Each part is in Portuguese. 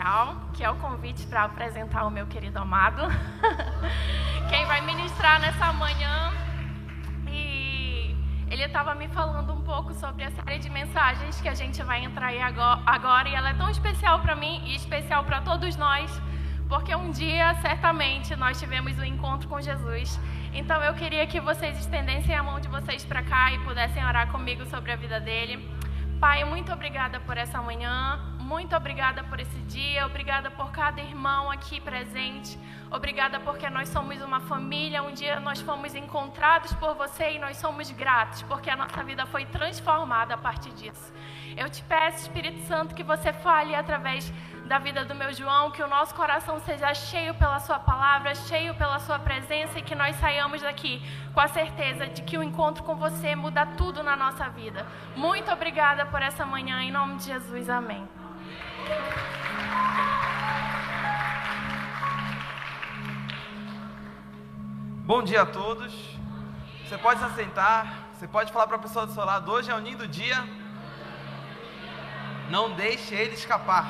especial, que é o convite para apresentar o meu querido amado. Quem vai ministrar nessa manhã. E ele estava me falando um pouco sobre a série de mensagens que a gente vai entrar aí agora. E ela é tão especial para mim e especial para todos nós, porque um dia, certamente, nós tivemos um encontro com Jesus. Então eu queria que vocês estendessem a mão de vocês para cá e pudessem orar comigo sobre a vida dele. Pai, muito obrigada por essa manhã, muito obrigada por esse dia, obrigada por cada irmão aqui presente, obrigada porque nós somos uma família. Um dia nós fomos encontrados por você e nós somos gratos porque a nossa vida foi transformada a partir disso. Eu te peço, Espírito Santo, que você fale através da vida do meu João, que o nosso coração seja cheio pela Sua palavra, cheio pela Sua presença e que nós saiamos daqui com a certeza de que o encontro com você muda tudo na nossa vida. Muito obrigada por essa manhã, em nome de Jesus, amém. Bom dia a todos. Você pode se assentar, você pode falar para a pessoa do seu lado: hoje é o lindo dia. Não deixe ele escapar.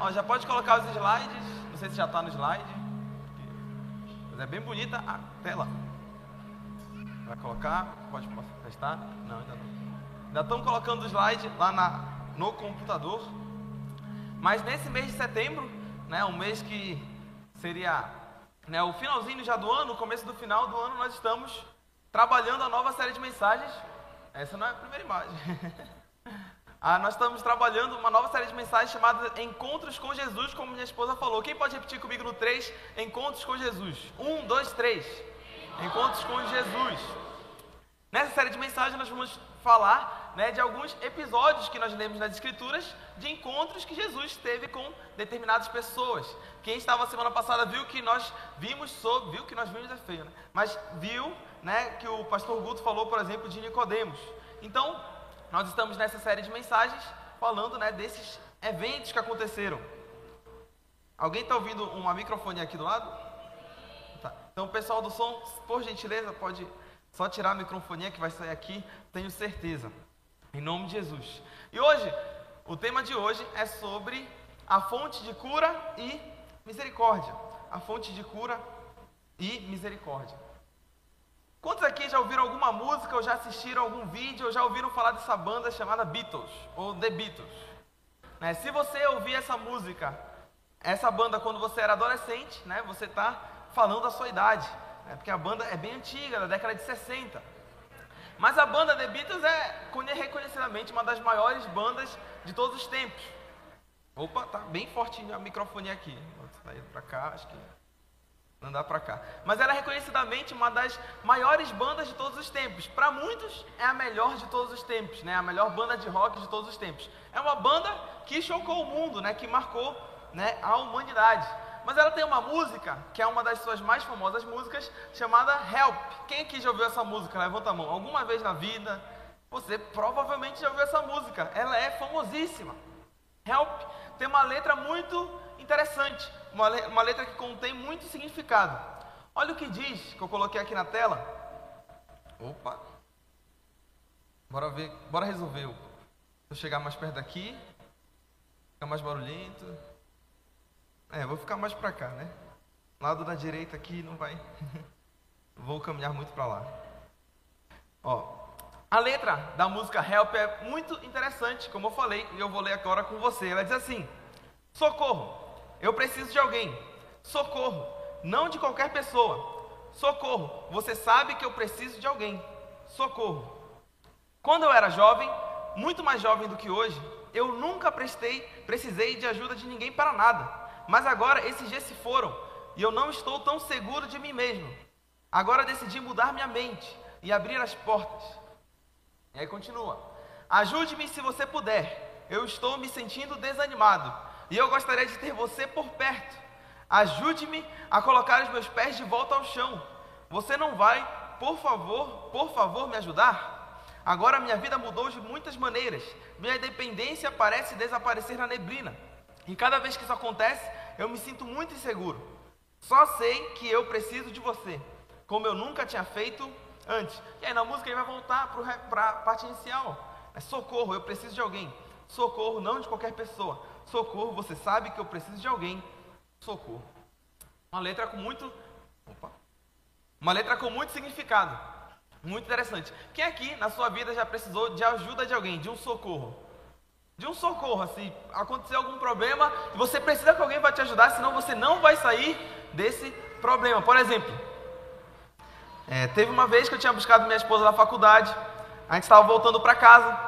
Ó, já pode colocar os slides. Não sei se já está no slide. Mas é bem bonita a tela. Vai colocar? Pode testar? Não, ainda não. Ainda estão colocando o slide lá na, no computador. Mas nesse mês de setembro, né, um mês que seria né, o finalzinho já do ano, o começo do final do ano, nós estamos trabalhando a nova série de mensagens. Essa não é a primeira imagem. Ah, nós estamos trabalhando uma nova série de mensagens chamada Encontros com Jesus, como minha esposa falou. Quem pode repetir comigo no 3? Encontros com Jesus. Um, dois, três. Encontros com Jesus. Nessa série de mensagens nós vamos falar né, de alguns episódios que nós lemos nas Escrituras de encontros que Jesus teve com determinadas pessoas. Quem estava semana passada viu que nós vimos sobre, viu que nós vimos é feio, né? Mas viu, né, que o pastor Guto falou, por exemplo, de Nicodemos. Então, nós estamos nessa série de mensagens falando né, desses eventos que aconteceram. Alguém está ouvindo uma microfone aqui do lado? Tá. Então, pessoal do som, por gentileza, pode só tirar a microfonia que vai sair aqui, tenho certeza. Em nome de Jesus. E hoje, o tema de hoje é sobre a fonte de cura e misericórdia. A fonte de cura e misericórdia. Quantos aqui já ouviram alguma música ou já assistiram algum vídeo ou já ouviram falar dessa banda chamada Beatles ou The Beatles? Né? Se você ouvir essa música, essa banda quando você era adolescente, né, você está falando da sua idade, né, porque a banda é bem antiga, da década de 60. Mas a banda The Beatles é reconhecidamente uma das maiores bandas de todos os tempos. Opa, tá bem fortinho a microfone aqui. Vou sair para cá, acho que andar para cá. Mas ela é reconhecidamente uma das maiores bandas de todos os tempos. Para muitos é a melhor de todos os tempos, né? A melhor banda de rock de todos os tempos. É uma banda que chocou o mundo, né? Que marcou, né? A humanidade. Mas ela tem uma música que é uma das suas mais famosas músicas chamada Help. Quem aqui já ouviu essa música? Levanta a mão. Alguma vez na vida? Você provavelmente já ouviu essa música. Ela é famosíssima. Help tem uma letra muito interessante uma, uma letra que contém muito significado. Olha o que diz, que eu coloquei aqui na tela. Opa! Bora ver, bora resolver. Vou chegar mais perto daqui. Ficar mais barulhento. É, vou ficar mais para cá, né? Lado da direita aqui não vai. vou caminhar muito para lá. Ó, a letra da música Help é muito interessante, como eu falei, e eu vou ler agora com você. Ela diz assim: Socorro! Eu preciso de alguém. Socorro. Não de qualquer pessoa. Socorro. Você sabe que eu preciso de alguém. Socorro. Quando eu era jovem, muito mais jovem do que hoje, eu nunca prestei, precisei de ajuda de ninguém para nada. Mas agora esses dias se foram e eu não estou tão seguro de mim mesmo. Agora decidi mudar minha mente e abrir as portas. E aí continua: Ajude-me se você puder. Eu estou me sentindo desanimado e eu gostaria de ter você por perto. Ajude-me a colocar os meus pés de volta ao chão. Você não vai, por favor, por favor, me ajudar? Agora minha vida mudou de muitas maneiras. Minha dependência parece desaparecer na neblina. E cada vez que isso acontece, eu me sinto muito inseguro. Só sei que eu preciso de você, como eu nunca tinha feito antes. E aí na música ele vai voltar para a parte inicial. É socorro, eu preciso de alguém. Socorro não de qualquer pessoa socorro, você sabe que eu preciso de alguém, socorro. Uma letra com muito. Opa. Uma letra com muito significado. Muito interessante. Quem aqui na sua vida já precisou de ajuda de alguém, de um socorro? De um socorro, assim, acontecer algum problema você precisa que alguém vai te ajudar, senão você não vai sair desse problema. Por exemplo, é, teve uma vez que eu tinha buscado minha esposa na faculdade, a gente estava voltando para casa,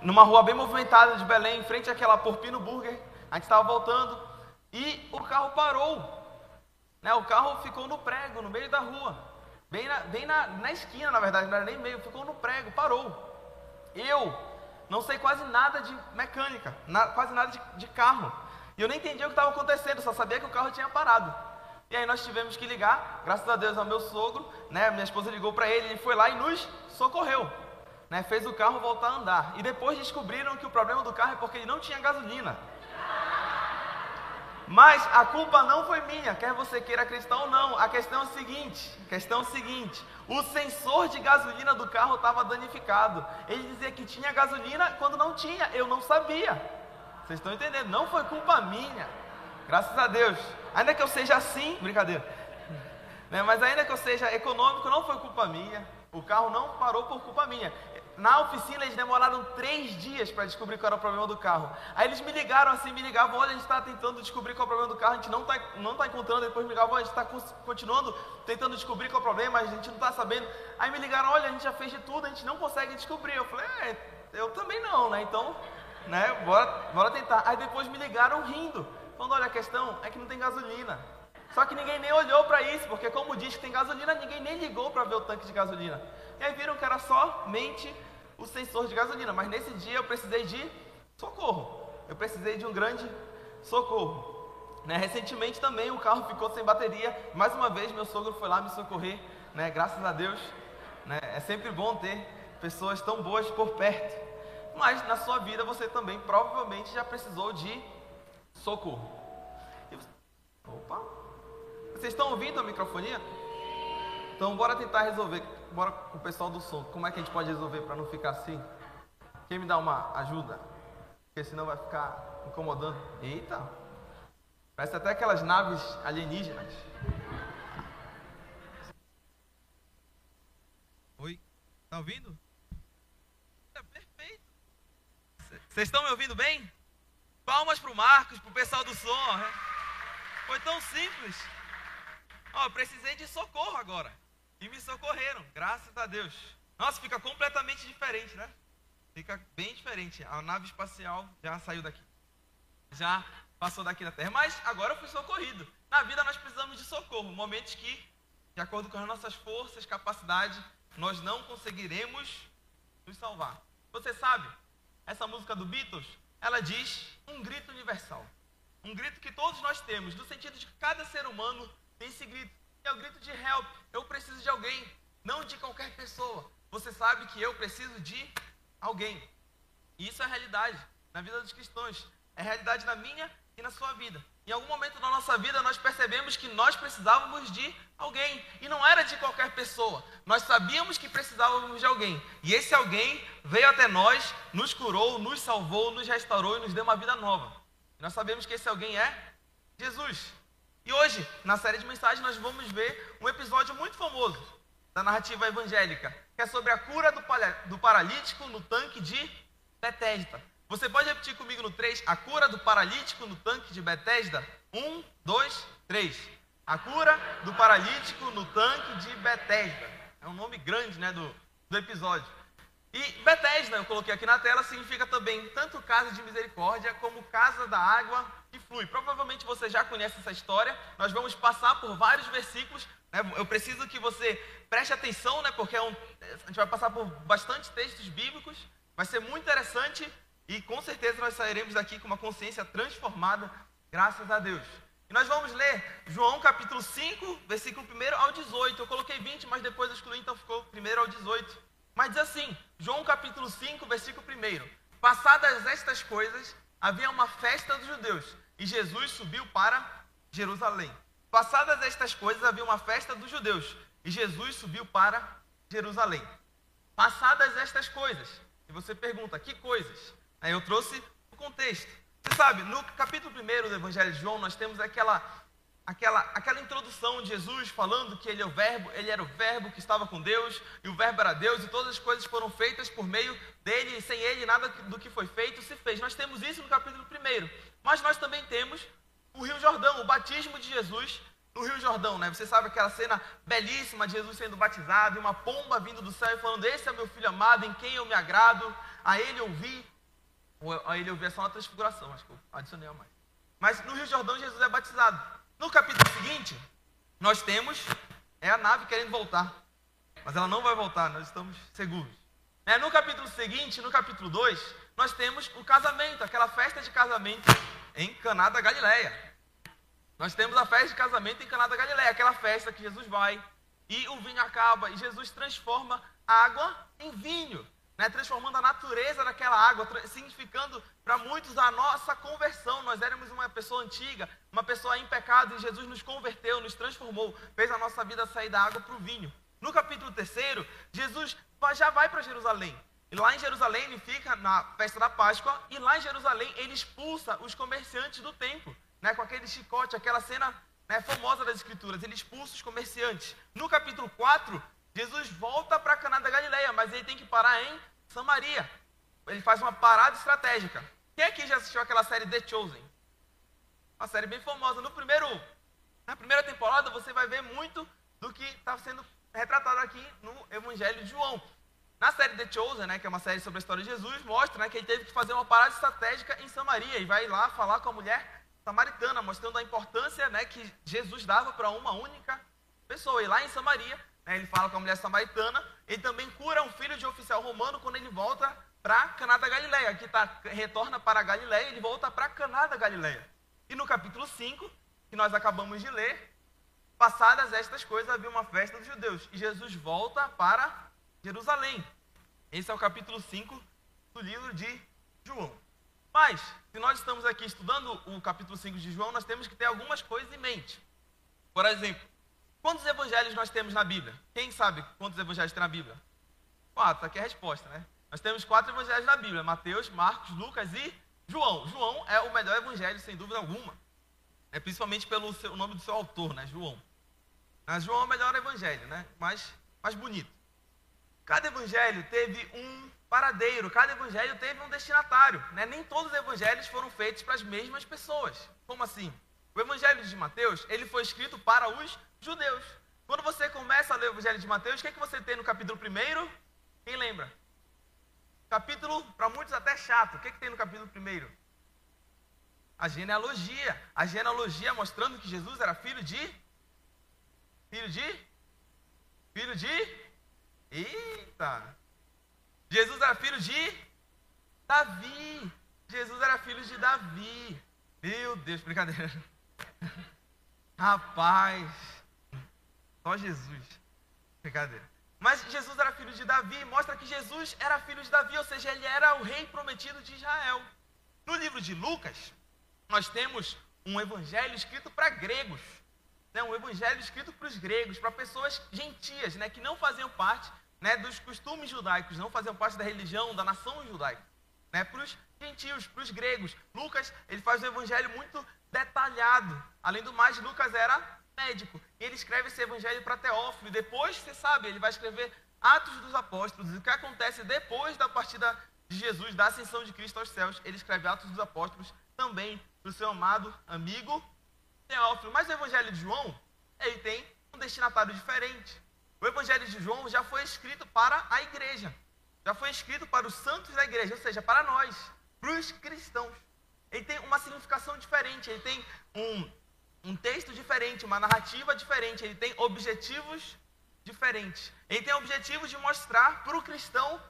numa rua bem movimentada de Belém, em frente àquela Porpino Burger, a gente estava voltando e o carro parou. Né, o carro ficou no prego, no meio da rua. Bem, na, bem na, na esquina, na verdade, não era nem meio, ficou no prego, parou. Eu não sei quase nada de mecânica, na, quase nada de, de carro. E eu nem entendi o que estava acontecendo, só sabia que o carro tinha parado. E aí nós tivemos que ligar, graças a Deus ao meu sogro, né? Minha esposa ligou para ele, ele foi lá e nos socorreu. Né, fez o carro voltar a andar. E depois descobriram que o problema do carro é porque ele não tinha gasolina. Mas a culpa não foi minha, quer você queira acreditar ou não. A questão é o seguinte: questão é o seguinte, o sensor de gasolina do carro estava danificado. Ele dizia que tinha gasolina quando não tinha, eu não sabia. Vocês estão entendendo? Não foi culpa minha. Graças a Deus. Ainda que eu seja assim, brincadeira. Né? Mas ainda que eu seja econômico, não foi culpa minha. O carro não parou por culpa minha. Na oficina eles demoraram três dias para descobrir qual era o problema do carro. Aí eles me ligaram assim, me ligavam, olha, a gente está tentando descobrir qual é o problema do carro, a gente não está não tá encontrando, depois me ligavam, a gente está continuando tentando descobrir qual é o problema, a gente não está sabendo. Aí me ligaram, olha, a gente já fez de tudo, a gente não consegue descobrir. Eu falei, é, eu também não, né? Então, né, bora, bora tentar. Aí depois me ligaram rindo, falando, olha, a questão é que não tem gasolina. Só que ninguém nem olhou para isso, porque como diz que tem gasolina, ninguém nem ligou para ver o tanque de gasolina. E aí viram que era somente o sensor de gasolina. Mas nesse dia eu precisei de socorro. Eu precisei de um grande socorro. Né? Recentemente também o carro ficou sem bateria. Mais uma vez meu sogro foi lá me socorrer. Né? Graças a Deus. Né? É sempre bom ter pessoas tão boas por perto. Mas na sua vida você também provavelmente já precisou de socorro. Opa! Vocês estão ouvindo a microfonia? Então bora tentar resolver bora com o pessoal do som. Como é que a gente pode resolver para não ficar assim? Quem me dá uma ajuda? Porque senão vai ficar incomodando. Eita! Parece até aquelas naves alienígenas. Oi? Tá ouvindo? É perfeito. Vocês estão me ouvindo bem? Palmas para o Marcos, para o pessoal do som. Foi tão simples. Ó, precisei de socorro agora. E me socorreram, graças a Deus. Nossa, fica completamente diferente, né? Fica bem diferente. A nave espacial já saiu daqui. Já passou daqui da Terra. Mas agora eu fui socorrido. Na vida nós precisamos de socorro. Momentos que, de acordo com as nossas forças, capacidade, nós não conseguiremos nos salvar. Você sabe, essa música do Beatles, ela diz um grito universal. Um grito que todos nós temos, no sentido de que cada ser humano tem esse grito. É o grito de help. Eu preciso de alguém, não de qualquer pessoa. Você sabe que eu preciso de alguém. E isso é realidade na vida dos cristãos. É realidade na minha e na sua vida. Em algum momento da nossa vida nós percebemos que nós precisávamos de alguém. E não era de qualquer pessoa. Nós sabíamos que precisávamos de alguém. E esse alguém veio até nós, nos curou, nos salvou, nos restaurou e nos deu uma vida nova. nós sabemos que esse alguém é Jesus. E hoje, na série de mensagens, nós vamos ver um episódio muito famoso da narrativa evangélica, que é sobre a cura do, do paralítico no tanque de Betesda. Você pode repetir comigo no 3, a cura do paralítico no tanque de Betesda? 1, 2, 3. A cura do paralítico no tanque de Betesda. É um nome grande né, do, do episódio. E Betesda, eu coloquei aqui na tela, significa também tanto casa de misericórdia como casa da água que flui. Provavelmente você já conhece essa história. Nós vamos passar por vários versículos. Né? Eu preciso que você preste atenção, né? porque é um, a gente vai passar por bastante textos bíblicos. Vai ser muito interessante e com certeza nós sairemos daqui com uma consciência transformada, graças a Deus. E nós vamos ler João capítulo 5, versículo 1 ao 18. Eu coloquei 20, mas depois eu excluí, então ficou 1 ao 18. Mas diz assim, João capítulo 5, versículo 1. Passadas estas coisas, havia uma festa dos judeus, e Jesus subiu para Jerusalém. Passadas estas coisas, havia uma festa dos judeus, e Jesus subiu para Jerusalém. Passadas estas coisas, e você pergunta, que coisas? Aí eu trouxe o contexto. Você sabe, no capítulo 1 do Evangelho de João, nós temos aquela, aquela, aquela introdução de Jesus falando que ele é o verbo, ele era o verbo que estava com Deus, e o verbo era Deus, e todas as coisas foram feitas por meio dele, e sem ele nada do que foi feito se fez. Nós temos isso no capítulo 1. Mas nós também temos o Rio Jordão, o batismo de Jesus no Rio Jordão, né? Você sabe aquela cena belíssima de Jesus sendo batizado e uma pomba vindo do céu e falando: Esse é meu filho amado, em quem eu me agrado, a ele ouvi. Ou a ele ouvi é só na transfiguração, acho que eu adicionei a mais. Mas no Rio Jordão Jesus é batizado. No capítulo seguinte, nós temos é a nave querendo voltar. Mas ela não vai voltar, nós estamos seguros. É, no capítulo seguinte, no capítulo 2, nós temos o casamento, aquela festa de casamento em Caná da Galileia. Nós temos a festa de casamento em Caná da Galileia, aquela festa que Jesus vai e o vinho acaba e Jesus transforma água em vinho, né? transformando a natureza daquela água, significando para muitos a nossa conversão. Nós éramos uma pessoa antiga, uma pessoa em pecado e Jesus nos converteu, nos transformou, fez a nossa vida sair da água para o vinho. No capítulo 3, Jesus já vai para Jerusalém. E lá em Jerusalém ele fica na festa da Páscoa e lá em Jerusalém ele expulsa os comerciantes do templo né, com aquele chicote, aquela cena né, famosa das Escrituras. Ele expulsa os comerciantes. No capítulo 4, Jesus volta para Caná da Galileia, mas ele tem que parar em Samaria. Ele faz uma parada estratégica. Quem aqui já assistiu aquela série The Chosen? Uma série bem famosa. No primeiro, na primeira temporada, você vai ver muito do que está sendo retratado aqui no Evangelho de João. Na série The Chosen, né, que é uma série sobre a história de Jesus, mostra né, que ele teve que fazer uma parada estratégica em Samaria e vai lá falar com a mulher samaritana, mostrando a importância né, que Jesus dava para uma única pessoa. E lá em Samaria, né, ele fala com a mulher samaritana, ele também cura um filho de oficial romano quando ele volta para Caná da Galileia. Aqui tá, retorna para a Galileia, ele volta para Caná da Galileia. E no capítulo 5, que nós acabamos de ler, passadas estas coisas, havia uma festa dos judeus. E Jesus volta para Jerusalém. Esse é o capítulo 5 do livro de João. Mas, se nós estamos aqui estudando o capítulo 5 de João, nós temos que ter algumas coisas em mente. Por exemplo, quantos evangelhos nós temos na Bíblia? Quem sabe quantos evangelhos tem na Bíblia? Quatro, aqui é a resposta, né? Nós temos quatro evangelhos na Bíblia: Mateus, Marcos, Lucas e João. João é o melhor evangelho, sem dúvida alguma. É principalmente pelo seu, nome do seu autor, né? João. Mas João é o melhor evangelho, né? Mais, mais bonito. Cada evangelho teve um paradeiro, cada evangelho teve um destinatário. Né? Nem todos os evangelhos foram feitos para as mesmas pessoas. Como assim? O evangelho de Mateus, ele foi escrito para os judeus. Quando você começa a ler o evangelho de Mateus, o que, é que você tem no capítulo 1? Quem lembra? Capítulo, para muitos até chato. O que, é que tem no capítulo 1? A genealogia. A genealogia mostrando que Jesus era filho de. Filho de? Filho de? Eita! Jesus era filho de Davi. Jesus era filho de Davi. Meu Deus, brincadeira. Rapaz, só Jesus. Brincadeira. Mas Jesus era filho de Davi, mostra que Jesus era filho de Davi, ou seja, ele era o rei prometido de Israel. No livro de Lucas, nós temos um evangelho escrito para gregos. Né? Um evangelho escrito para os gregos, para pessoas gentias, né? que não faziam parte né, dos costumes judaicos, não faziam parte da religião, da nação judaica. Né, para os gentios, para os gregos. Lucas, ele faz um evangelho muito detalhado. Além do mais, Lucas era médico. E ele escreve esse evangelho para Teófilo. Depois, você sabe, ele vai escrever Atos dos Apóstolos. E o que acontece depois da partida de Jesus, da ascensão de Cristo aos céus, ele escreve Atos dos Apóstolos também para o seu amado amigo Teófilo. Mas o evangelho de João, ele tem um destinatário diferente. O Evangelho de João já foi escrito para a igreja, já foi escrito para os santos da igreja, ou seja, para nós, para os cristãos. Ele tem uma significação diferente, ele tem um, um texto diferente, uma narrativa diferente, ele tem objetivos diferentes. Ele tem o objetivo de mostrar para o cristão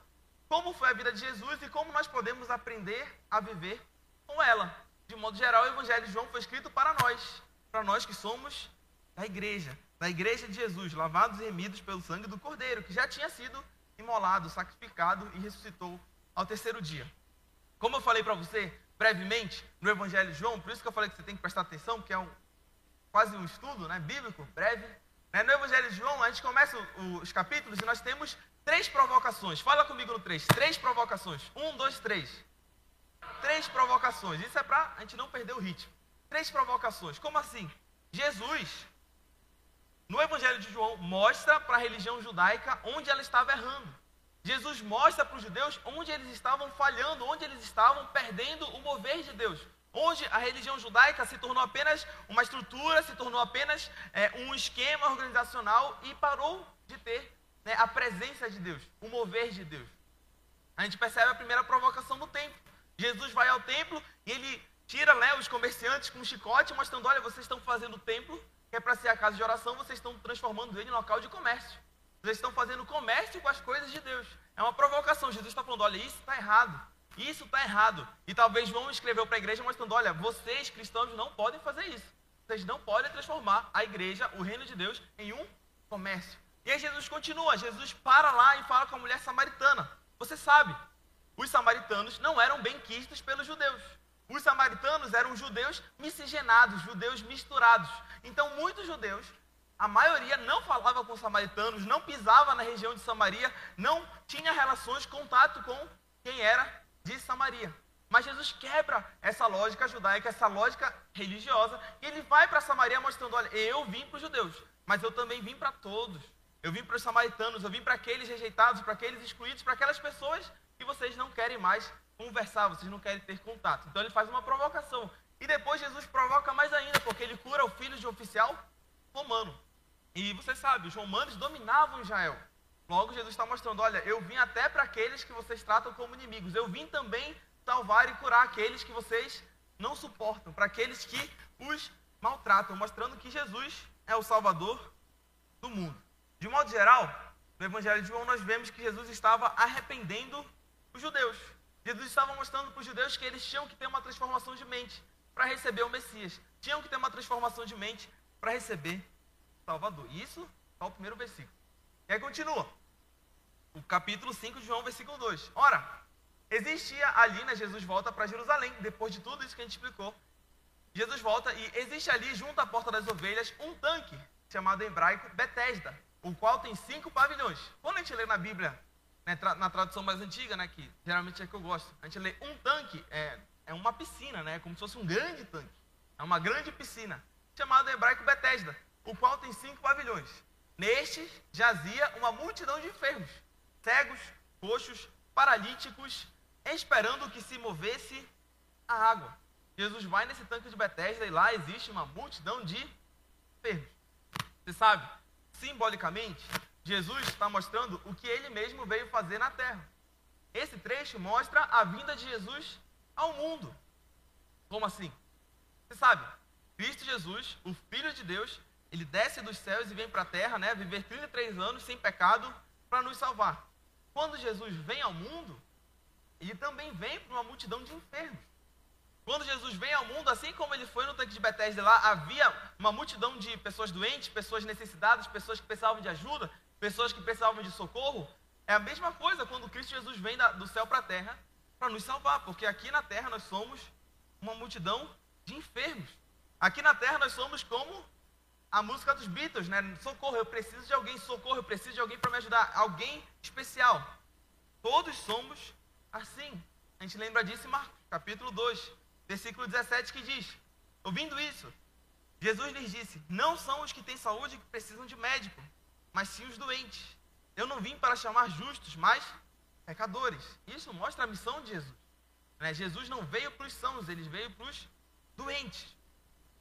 como foi a vida de Jesus e como nós podemos aprender a viver com ela. De modo geral, o Evangelho de João foi escrito para nós, para nós que somos da igreja, da igreja de Jesus, lavados e remidos pelo sangue do Cordeiro, que já tinha sido imolado, sacrificado e ressuscitou ao terceiro dia. Como eu falei para você brevemente no Evangelho de João, por isso que eu falei que você tem que prestar atenção, porque é um, quase um estudo né, bíblico, breve. Né? No Evangelho de João, a gente começa os capítulos e nós temos três provocações. Fala comigo no três. Três provocações. Um, dois, três. três provocações. Isso é para a gente não perder o ritmo. Três provocações. Como assim? Jesus, no Evangelho de João, mostra para a religião judaica onde ela estava errando. Jesus mostra para os judeus onde eles estavam falhando, onde eles estavam perdendo o mover de Deus. Onde a religião judaica se tornou apenas uma estrutura, se tornou apenas é, um esquema organizacional e parou de ter né, a presença de Deus, o mover de Deus. A gente percebe a primeira provocação no templo. Jesus vai ao templo e ele tira né, os comerciantes com um chicote, mostrando: olha, vocês estão fazendo o templo, que é para ser a casa de oração, vocês estão transformando ele em local de comércio. Vocês estão fazendo comércio com as coisas de Deus. É uma provocação. Jesus está falando: olha, isso está errado. Isso está errado. E talvez João escreveu para a igreja mostrando: olha, vocês cristãos não podem fazer isso. Vocês não podem transformar a igreja, o reino de Deus, em um comércio. E aí Jesus continua. Jesus para lá e fala com a mulher samaritana. Você sabe, os samaritanos não eram bem quistos pelos judeus. Os samaritanos eram judeus miscigenados, judeus misturados. Então, muitos judeus a maioria não falava com os samaritanos, não pisava na região de Samaria, não tinha relações, contato com quem era de Samaria. Mas Jesus quebra essa lógica judaica, essa lógica religiosa, e ele vai para Samaria mostrando: olha, eu vim para os judeus, mas eu também vim para todos. Eu vim para os samaritanos, eu vim para aqueles rejeitados, para aqueles excluídos, para aquelas pessoas que vocês não querem mais conversar, vocês não querem ter contato. Então ele faz uma provocação. E depois Jesus provoca mais ainda, porque ele cura o filho de um oficial romano. E você sabe, os romanos dominavam Israel. Logo, Jesus está mostrando: olha, eu vim até para aqueles que vocês tratam como inimigos. Eu vim também salvar e curar aqueles que vocês não suportam, para aqueles que os maltratam, mostrando que Jesus é o Salvador do mundo. De modo geral, no Evangelho de João, nós vemos que Jesus estava arrependendo os judeus. Jesus estava mostrando para os judeus que eles tinham que ter uma transformação de mente para receber o Messias. Tinham que ter uma transformação de mente para receber Salvador. Isso é o primeiro versículo. E aí continua. O capítulo 5 de João, versículo 2. Ora, existia ali, né, Jesus volta para Jerusalém, depois de tudo isso que a gente explicou. Jesus volta e existe ali, junto à porta das ovelhas, um tanque, chamado em hebraico Betesda, o qual tem cinco pavilhões. Quando a gente lê na Bíblia, na tradução mais antiga, né, que geralmente é que eu gosto, a gente lê um tanque, é, é uma piscina, né, como se fosse um grande tanque. É uma grande piscina, chamado em hebraico Betesda o qual tem cinco pavilhões. Nestes jazia uma multidão de enfermos, cegos, coxos, paralíticos, esperando que se movesse a água. Jesus vai nesse tanque de Betesda e lá existe uma multidão de enfermos. Você sabe, simbolicamente, Jesus está mostrando o que ele mesmo veio fazer na terra. Esse trecho mostra a vinda de Jesus ao mundo. Como assim? Você sabe, Cristo Jesus, o Filho de Deus, ele desce dos céus e vem para a terra, né, viver 33 anos sem pecado para nos salvar. Quando Jesus vem ao mundo, ele também vem para uma multidão de enfermos. Quando Jesus vem ao mundo, assim como ele foi no tanque de Betesda lá, havia uma multidão de pessoas doentes, pessoas necessitadas, pessoas que precisavam de ajuda, pessoas que precisavam de socorro. É a mesma coisa quando Cristo Jesus vem do céu para a terra para nos salvar, porque aqui na terra nós somos uma multidão de enfermos. Aqui na terra nós somos como a música dos Beatles, né? Socorro, eu preciso de alguém, socorro, eu preciso de alguém para me ajudar, alguém especial. Todos somos assim. A gente lembra disso em Marcos, capítulo 2, versículo 17, que diz: Ouvindo isso, Jesus lhes disse: Não são os que têm saúde que precisam de médico, mas sim os doentes. Eu não vim para chamar justos, mas pecadores. Isso mostra a missão de Jesus. Né? Jesus não veio para os sãos, ele veio para os doentes.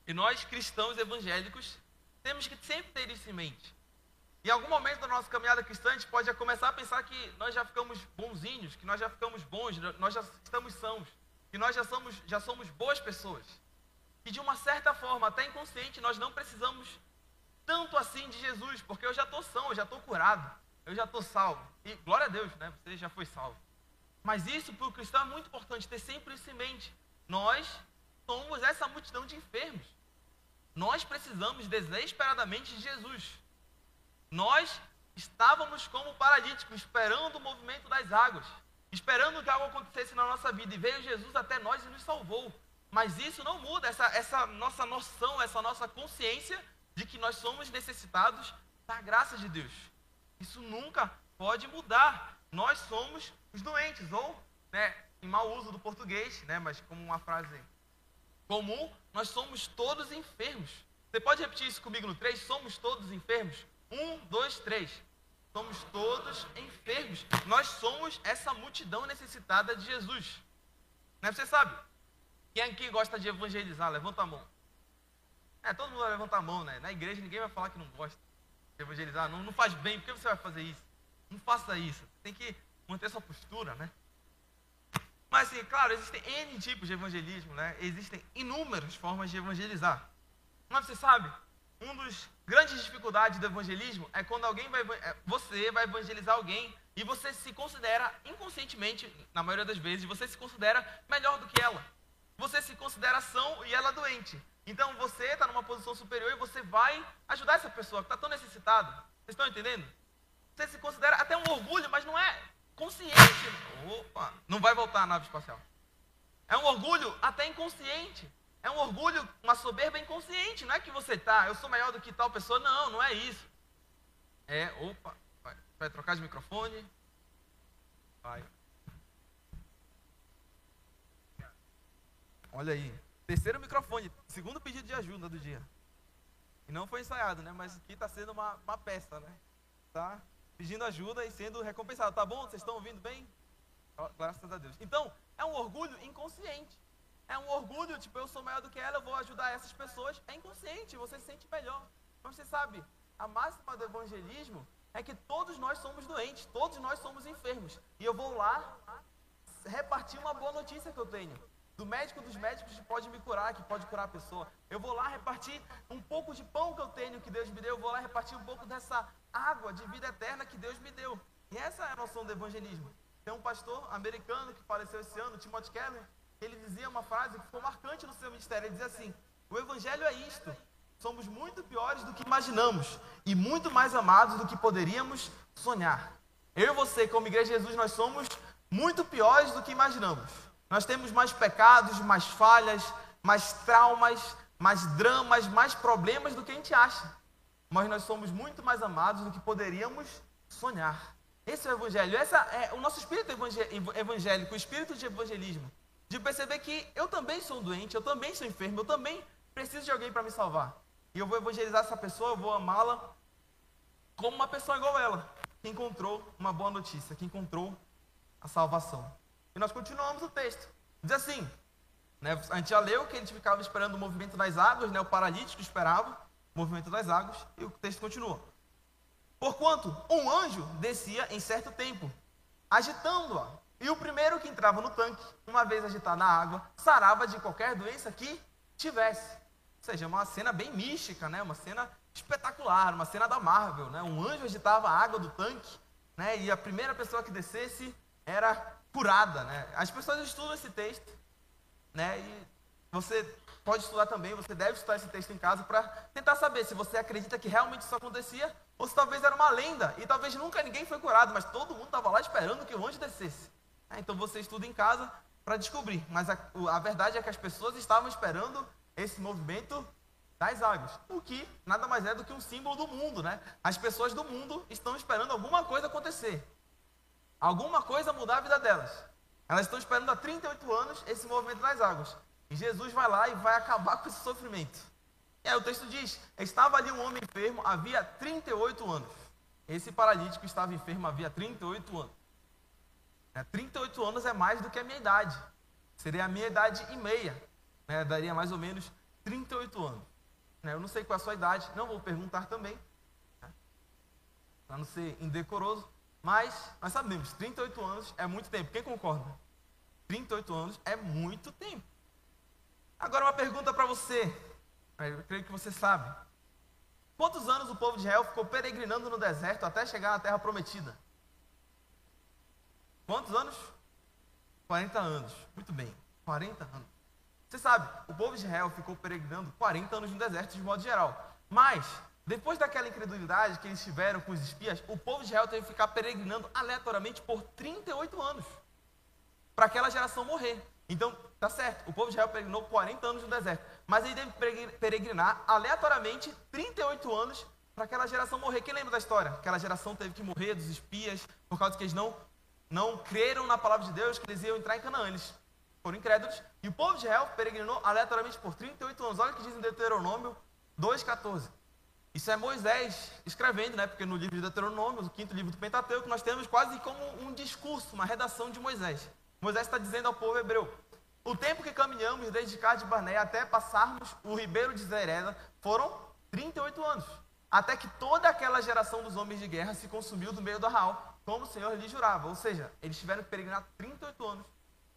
E nós, cristãos evangélicos, temos que sempre ter isso em mente. Em algum momento da nossa caminhada cristã, a gente pode começar a pensar que nós já ficamos bonzinhos, que nós já ficamos bons, nós já estamos sãos, que nós já somos, já somos boas pessoas. E de uma certa forma, até inconsciente, nós não precisamos tanto assim de Jesus, porque eu já estou são, eu já estou curado, eu já estou salvo. E glória a Deus, né? Você já foi salvo. Mas isso para o cristão é muito importante, ter sempre isso em mente. Nós somos essa multidão de enfermos. Nós precisamos desesperadamente de Jesus. Nós estávamos como paralíticos, esperando o movimento das águas, esperando que algo acontecesse na nossa vida, e veio Jesus até nós e nos salvou. Mas isso não muda essa, essa nossa noção, essa nossa consciência de que nós somos necessitados da graça de Deus. Isso nunca pode mudar. Nós somos os doentes, ou, né, em mau uso do português, né? Mas como uma frase comum, nós somos todos enfermos. Você pode repetir isso comigo no 3? Somos todos enfermos? Um, dois, três. Somos todos enfermos. Nós somos essa multidão necessitada de Jesus. Né? Você sabe? Quem aqui gosta de evangelizar? Levanta a mão. É, todo mundo vai levantar a mão, né? Na igreja ninguém vai falar que não gosta de evangelizar. Não, não faz bem. Por que você vai fazer isso? Não faça isso. Tem que manter sua postura, né? Mas, assim, claro, existem N tipos de evangelismo, né? Existem inúmeras formas de evangelizar. Mas você sabe, um dos grandes dificuldades do evangelismo é quando alguém vai, é, você vai evangelizar alguém e você se considera inconscientemente, na maioria das vezes, você se considera melhor do que ela. Você se considera são e ela doente. Então você está numa posição superior e você vai ajudar essa pessoa que está tão necessitada. Vocês estão entendendo? Você se considera até um orgulho, mas não é consciente. Opa, não vai voltar a nave espacial. É um orgulho até inconsciente. É um orgulho, uma soberba inconsciente. Não é que você tá, eu sou maior do que tal pessoa. Não, não é isso. É, opa, vai, vai trocar de microfone. Vai. Olha aí. Terceiro microfone, segundo pedido de ajuda do dia. E não foi ensaiado, né? Mas aqui está sendo uma, uma peça, né? Tá? pedindo ajuda e sendo recompensado. Tá bom? Vocês estão ouvindo bem? Graças a Deus. Então, é um orgulho inconsciente. É um orgulho, tipo, eu sou maior do que ela, eu vou ajudar essas pessoas. É inconsciente, você se sente melhor. Mas você sabe, a máxima do evangelismo é que todos nós somos doentes, todos nós somos enfermos. E eu vou lá repartir uma boa notícia que eu tenho. Do médico dos médicos que pode me curar, que pode curar a pessoa. Eu vou lá repartir um pouco de pão que eu tenho, que Deus me deu. Eu vou lá repartir um pouco dessa água de vida eterna que Deus me deu. E essa é a noção do evangelismo. Tem um pastor americano que faleceu esse ano, Timothy Keller, ele dizia uma frase que ficou marcante no seu ministério. Ele dizia assim: O evangelho é isto. Somos muito piores do que imaginamos e muito mais amados do que poderíamos sonhar. Eu e você, como Igreja de Jesus, nós somos muito piores do que imaginamos. Nós temos mais pecados, mais falhas, mais traumas, mais dramas, mais problemas do que a gente acha. Mas nós somos muito mais amados do que poderíamos sonhar. Esse é o evangelho. Essa é o nosso espírito evangélico, o espírito de evangelismo. De perceber que eu também sou doente, eu também sou enfermo, eu também preciso de alguém para me salvar. E eu vou evangelizar essa pessoa, eu vou amá-la como uma pessoa igual ela, que encontrou uma boa notícia, que encontrou a salvação. E nós continuamos o texto. Diz assim, né, a gente já leu que gente ficava esperando o movimento das águas, né, o paralítico esperava o movimento das águas, e o texto continua. Porquanto um anjo descia em certo tempo, agitando-a, e o primeiro que entrava no tanque, uma vez agitada na água, sarava de qualquer doença que tivesse. Ou seja, uma cena bem mística, né? uma cena espetacular, uma cena da Marvel. Né? Um anjo agitava a água do tanque, né? e a primeira pessoa que descesse era curada, né? As pessoas estudam esse texto, né? E você pode estudar também, você deve estudar esse texto em casa para tentar saber se você acredita que realmente isso acontecia ou se talvez era uma lenda e talvez nunca ninguém foi curado, mas todo mundo estava lá esperando que o anjo descesse. É, então você estuda em casa para descobrir, mas a, a verdade é que as pessoas estavam esperando esse movimento das águas, o que nada mais é do que um símbolo do mundo, né? As pessoas do mundo estão esperando alguma coisa acontecer alguma coisa mudar a vida delas. Elas estão esperando há 38 anos esse movimento das águas. E Jesus vai lá e vai acabar com esse sofrimento. E aí o texto diz: estava ali um homem enfermo havia 38 anos. Esse paralítico estava enfermo havia 38 anos. É, 38 anos é mais do que a minha idade. Seria a minha idade e meia. Né? Daria mais ou menos 38 anos. Né? Eu não sei qual é a sua idade, não vou perguntar também. Né? Para não ser indecoroso. Mas nós sabemos, 38 anos é muito tempo. Quem concorda? 38 anos é muito tempo. Agora uma pergunta para você. Eu creio que você sabe. Quantos anos o povo de Israel ficou peregrinando no deserto até chegar na terra prometida? Quantos anos? 40 anos. Muito bem. 40 anos. Você sabe, o povo de Israel ficou peregrinando 40 anos no deserto de modo geral. Mas depois daquela incredulidade que eles tiveram com os espias, o povo de Israel teve que ficar peregrinando aleatoriamente por 38 anos para aquela geração morrer. Então, tá certo, o povo de Israel peregrinou 40 anos no deserto, mas ele teve que peregrinar aleatoriamente 38 anos para aquela geração morrer. Quem lembra da história? Aquela geração teve que morrer dos espias por causa que eles não não creram na palavra de Deus que eles iam entrar em Canaã. Eles foram incrédulos. E o povo de Israel peregrinou aleatoriamente por 38 anos. Olha o que diz em Deuteronômio 2,14. Isso é Moisés escrevendo, né? Porque no livro de Deuteronômio, o quinto livro do Pentateuco, nós temos quase como um discurso, uma redação de Moisés. Moisés está dizendo ao povo hebreu: o tempo que caminhamos desde Cade Barneia até passarmos o ribeiro de Zereda foram 38 anos. Até que toda aquela geração dos homens de guerra se consumiu do meio do arral, como o Senhor lhe jurava. Ou seja, eles tiveram que peregrinar 38 anos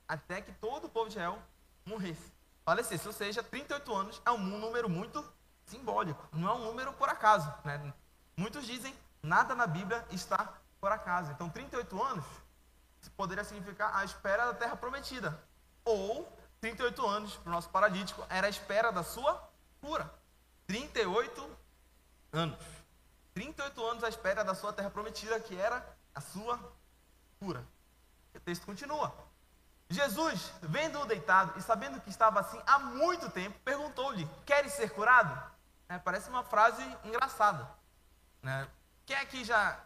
até que todo o povo de Israel morresse, falecesse. Ou seja, 38 anos é um número muito simbólico, não é um número por acaso. Né? Muitos dizem nada na Bíblia está por acaso. Então, 38 anos poderia significar a espera da terra prometida. Ou 38 anos para o nosso paralítico era a espera da sua cura. 38 anos. 38 anos à espera da sua terra prometida, que era a sua cura. O texto continua. Jesus, vendo-o deitado e sabendo que estava assim há muito tempo, perguntou-lhe: Queres ser curado? É, parece uma frase engraçada. Né? Quem aqui já,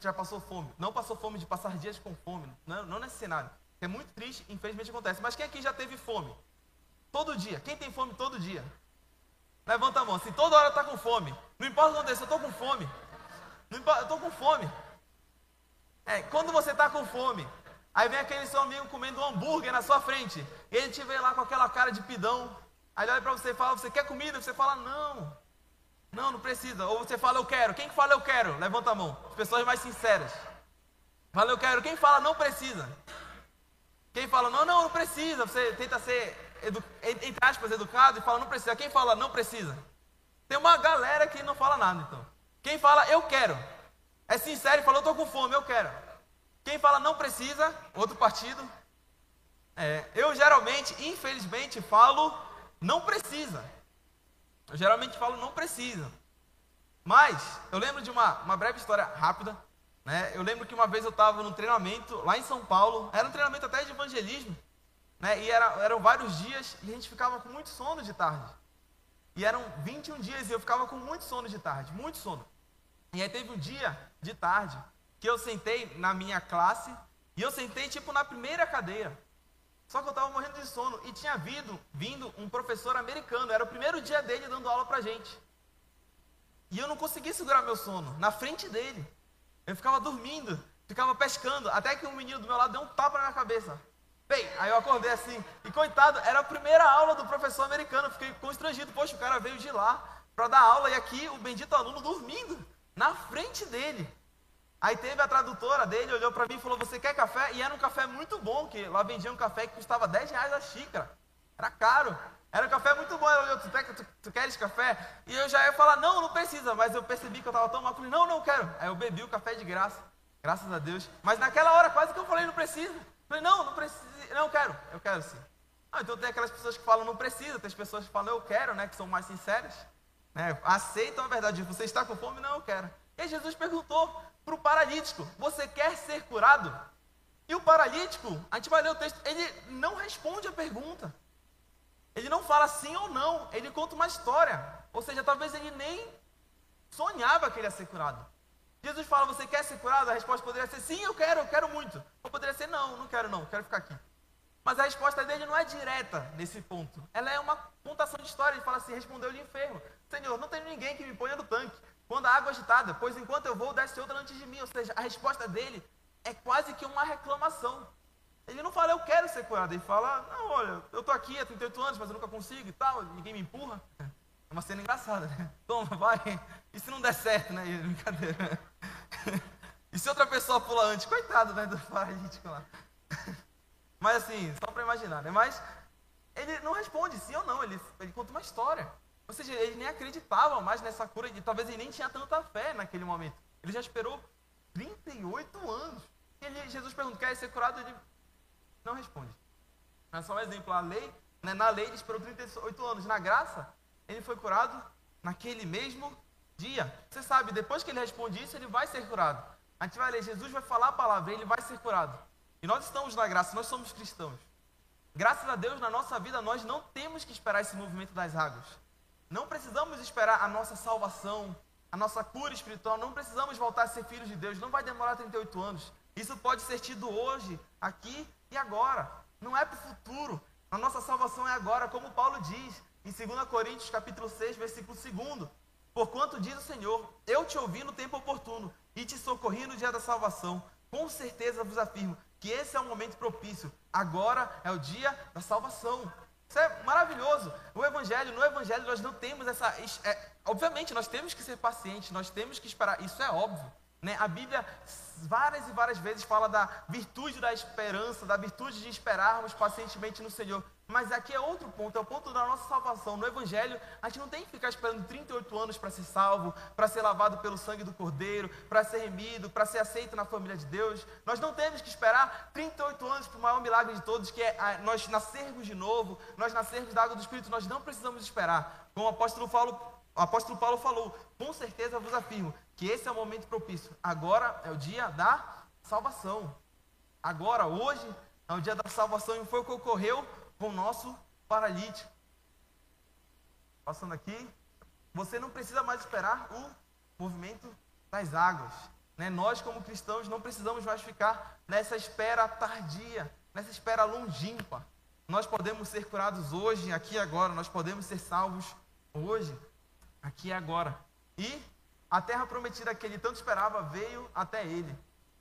já passou fome? Não passou fome de passar dias com fome, não, não nesse cenário. É muito triste, infelizmente acontece. Mas quem aqui já teve fome? Todo dia. Quem tem fome todo dia? Levanta a mão. Se toda hora está com fome, não importa o que aconteça, eu estou com fome. Não importa, eu estou com fome. É, quando você está com fome, aí vem aquele seu amigo comendo um hambúrguer na sua frente, ele te vê lá com aquela cara de pidão, aí ele olha para você e fala, você quer comida? Você fala, não, não, não precisa. Ou você fala, eu quero. Quem que fala, eu quero? Levanta a mão. As pessoas mais sinceras. Fala, eu quero. Quem fala, não precisa? Quem fala, não, não, não precisa. Você tenta ser, edu... entre aspas, educado e fala, não precisa. Quem fala, não precisa? Tem uma galera que não fala nada, então. Quem fala, eu quero. É sincero e falou, estou com fome, eu quero. Quem fala não precisa, outro partido. É, eu geralmente, infelizmente, falo não precisa. Eu geralmente falo não precisa. Mas eu lembro de uma, uma breve história rápida. Né? Eu lembro que uma vez eu estava num treinamento lá em São Paulo. Era um treinamento até de evangelismo. Né? E era, eram vários dias e a gente ficava com muito sono de tarde. E eram 21 dias e eu ficava com muito sono de tarde, muito sono. E aí teve um dia de tarde que eu sentei na minha classe e eu sentei tipo na primeira cadeira. Só que eu estava morrendo de sono e tinha vindo, vindo um professor americano, era o primeiro dia dele dando aula pra gente. E eu não consegui segurar meu sono na frente dele. Eu ficava dormindo, ficava pescando, até que um menino do meu lado deu um tapa na minha cabeça. Bem, aí eu acordei assim, e coitado, era a primeira aula do professor americano, fiquei constrangido, poxa, o cara veio de lá para dar aula e aqui o bendito aluno dormindo na frente dele. Aí teve a tradutora dele, olhou para mim e falou: Você quer café? E era um café muito bom, que lá vendia um café que custava 10 reais a xícara. Era caro. Era um café muito bom. Ela olhou: tu, tu, tu, queres café? E eu já ia falar: Não, não precisa. Mas eu percebi que eu estava tão mal. Falei: Não, não quero. Aí eu bebi o café de graça. Graças a Deus. Mas naquela hora quase que eu falei: Não precisa. Falei: Não, não precisa. Não, eu quero. Eu quero sim. Ah, então tem aquelas pessoas que falam: Não precisa. Tem as pessoas que falam: Eu quero, né? Que são mais sinceras. Né? Aceitam a verdade. Você está com fome? Não, eu quero. E Jesus perguntou para o paralítico: Você quer ser curado? E o paralítico, a gente vai ler o texto, ele não responde a pergunta. Ele não fala sim ou não, ele conta uma história. Ou seja, talvez ele nem sonhava que ele ia ser curado. Jesus fala: Você quer ser curado? A resposta poderia ser sim, eu quero, eu quero muito. Ou poderia ser não, não quero não, quero ficar aqui. Mas a resposta dele não é direta nesse ponto. Ela é uma contação de história. Ele fala assim: Respondeu-lhe enfermo: Senhor, não tem ninguém que me ponha no tanque. Quando a água é agitada, pois enquanto eu vou, desce outra antes de mim. Ou seja, a resposta dele é quase que uma reclamação. Ele não fala, eu quero ser curado. Ele fala, não, olha, eu estou aqui há 38 anos, mas eu nunca consigo e tal, ninguém me empurra. É uma cena engraçada, né? Toma, vai. E se não der certo, né? Brincadeira. E se outra pessoa pula antes? Coitado, né, do lá. Mas assim, só para imaginar, né? Mas ele não responde sim ou não, ele, ele conta uma história. Ou seja, ele nem acreditava mais nessa cura e talvez ele nem tinha tanta fé naquele momento. Ele já esperou 38 anos. E ele, Jesus pergunta, quer ser curado? Ele não responde. É só um exemplo. A lei, né, na lei ele esperou 38 anos. Na graça, ele foi curado naquele mesmo dia. Você sabe, depois que ele responde isso, ele vai ser curado. A gente vai ler, Jesus vai falar a palavra, ele vai ser curado. E nós estamos na graça, nós somos cristãos. Graças a Deus, na nossa vida, nós não temos que esperar esse movimento das águas. Não precisamos esperar a nossa salvação, a nossa cura espiritual, não precisamos voltar a ser filhos de Deus, não vai demorar 38 anos. Isso pode ser tido hoje, aqui e agora. Não é para o futuro. A nossa salvação é agora, como Paulo diz em 2 Coríntios capítulo 6, versículo 2. Porquanto diz o Senhor, eu te ouvi no tempo oportuno e te socorri no dia da salvação. Com certeza vos afirmo que esse é o momento propício. Agora é o dia da salvação. Isso é maravilhoso. O Evangelho, no Evangelho, nós não temos essa. É, obviamente, nós temos que ser pacientes, nós temos que esperar. Isso é óbvio. Né? A Bíblia várias e várias vezes fala da virtude da esperança, da virtude de esperarmos pacientemente no Senhor. Mas aqui é outro ponto, é o ponto da nossa salvação. No Evangelho, a gente não tem que ficar esperando 38 anos para ser salvo, para ser lavado pelo sangue do Cordeiro, para ser remido, para ser aceito na família de Deus. Nós não temos que esperar 38 anos para o maior milagre de todos, que é nós nascermos de novo, nós nascermos da água do Espírito. Nós não precisamos esperar. Como o apóstolo Paulo, o apóstolo Paulo falou, com certeza vos afirmo que esse é o momento propício. Agora é o dia da salvação. Agora, hoje, é o dia da salvação e foi o que ocorreu com o nosso paralítico. Passando aqui, você não precisa mais esperar o movimento das águas. Né? Nós, como cristãos, não precisamos mais ficar nessa espera tardia, nessa espera longínqua. Nós podemos ser curados hoje, aqui e agora. Nós podemos ser salvos hoje, aqui e agora. E a terra prometida que ele tanto esperava veio até ele.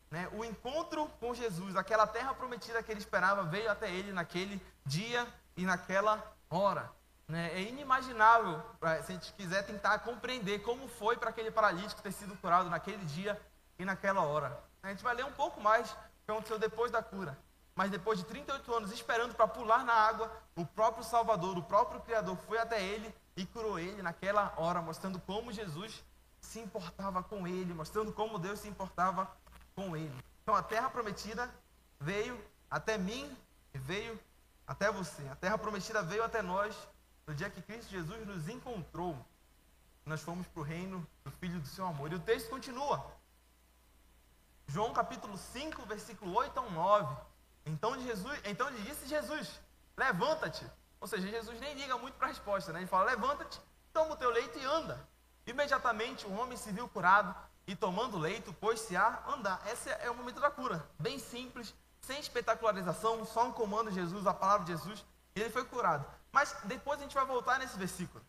Né? O encontro com Jesus, aquela terra prometida que ele esperava, veio até ele naquele dia e naquela hora. Né? É inimaginável, se a gente quiser tentar compreender como foi para aquele paralítico ter sido curado naquele dia e naquela hora. A gente vai ler um pouco mais o que aconteceu depois da cura. Mas depois de 38 anos esperando para pular na água, o próprio Salvador, o próprio Criador foi até ele e curou ele naquela hora, mostrando como Jesus se importava com ele, mostrando como Deus se importava com ele. Então a terra prometida veio até mim e veio até você. A terra prometida veio até nós no dia que Cristo Jesus nos encontrou. Nós fomos para o reino do Filho do seu amor. E o texto continua. João capítulo 5, versículo 8 ao 9. Então, Jesus, então disse Jesus: Levanta-te. Ou seja, Jesus nem liga muito para a resposta, né? Ele fala: Levanta-te, toma o teu leito e anda. Imediatamente o homem se viu curado e tomando leito, pôs-se a andar. Esse é o momento da cura. Bem simples, sem espetacularização, só um comando de Jesus, a palavra de Jesus, ele foi curado. Mas depois a gente vai voltar nesse versículo.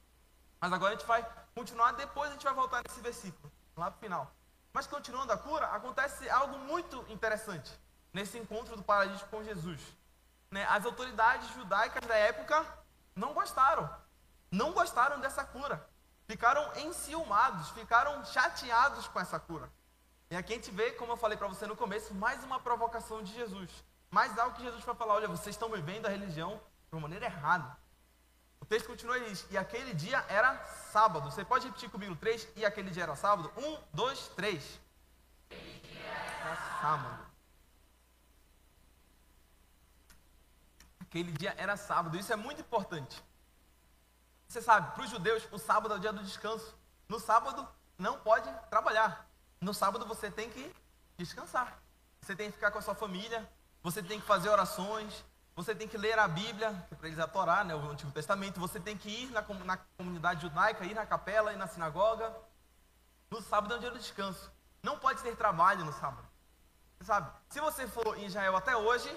Mas agora a gente vai continuar, depois a gente vai voltar nesse versículo, lá para o final. Mas continuando a cura, acontece algo muito interessante nesse encontro do paralítico com Jesus. Né? As autoridades judaicas da época não gostaram. Não gostaram dessa cura ficaram enciumados, ficaram chateados com essa cura. E aqui a gente vê, como eu falei para você no começo, mais uma provocação de Jesus. Mais algo que Jesus vai falar: olha, vocês estão vivendo a religião de uma maneira errada. O texto continua e diz: e aquele dia era sábado. Você pode repetir comigo três? E aquele dia era sábado? Um, dois, três. Era sábado. Aquele dia era sábado. Isso é muito importante. Você sabe, para os judeus, o sábado é o dia do descanso. No sábado, não pode trabalhar. No sábado, você tem que descansar. Você tem que ficar com a sua família. Você tem que fazer orações. Você tem que ler a Bíblia, que para eles é a Torá, né, o Antigo Testamento. Você tem que ir na, na comunidade judaica, ir na capela, ir na sinagoga. No sábado é o dia do descanso. Não pode ter trabalho no sábado. Você sabe, se você for em Israel até hoje,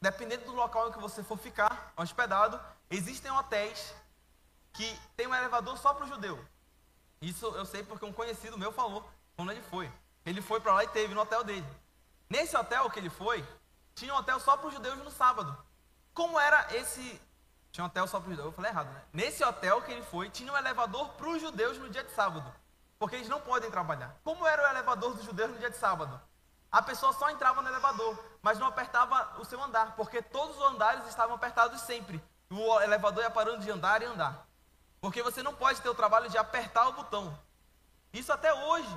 dependendo do local em que você for ficar, hospedado, existem hotéis que tem um elevador só para o judeu. Isso eu sei porque um conhecido meu falou quando ele foi. Ele foi para lá e teve no hotel dele. Nesse hotel que ele foi, tinha um hotel só para os judeus no sábado. Como era esse. Tinha um hotel só para os judeus, eu falei errado, né? Nesse hotel que ele foi, tinha um elevador para os judeus no dia de sábado. Porque eles não podem trabalhar. Como era o elevador dos judeus no dia de sábado? A pessoa só entrava no elevador, mas não apertava o seu andar, porque todos os andares estavam apertados sempre. O elevador ia parando de andar e andar. Porque você não pode ter o trabalho de apertar o botão. Isso até hoje.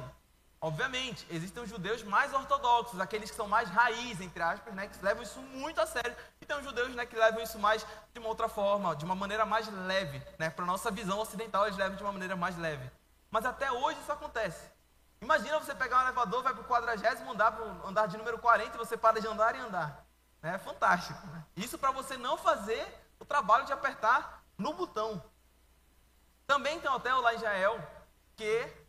Obviamente, existem os judeus mais ortodoxos, aqueles que são mais raiz, entre aspas, né, que levam isso muito a sério. E tem os judeus né, que levam isso mais de uma outra forma, de uma maneira mais leve. Né? Para a nossa visão ocidental, eles levam de uma maneira mais leve. Mas até hoje isso acontece. Imagina você pegar um elevador, vai para o quadragésimo andar, para o andar de número 40, e você para de andar e andar. É fantástico. Né? Isso para você não fazer o trabalho de apertar no botão. Também tem um hotel lá em Israel que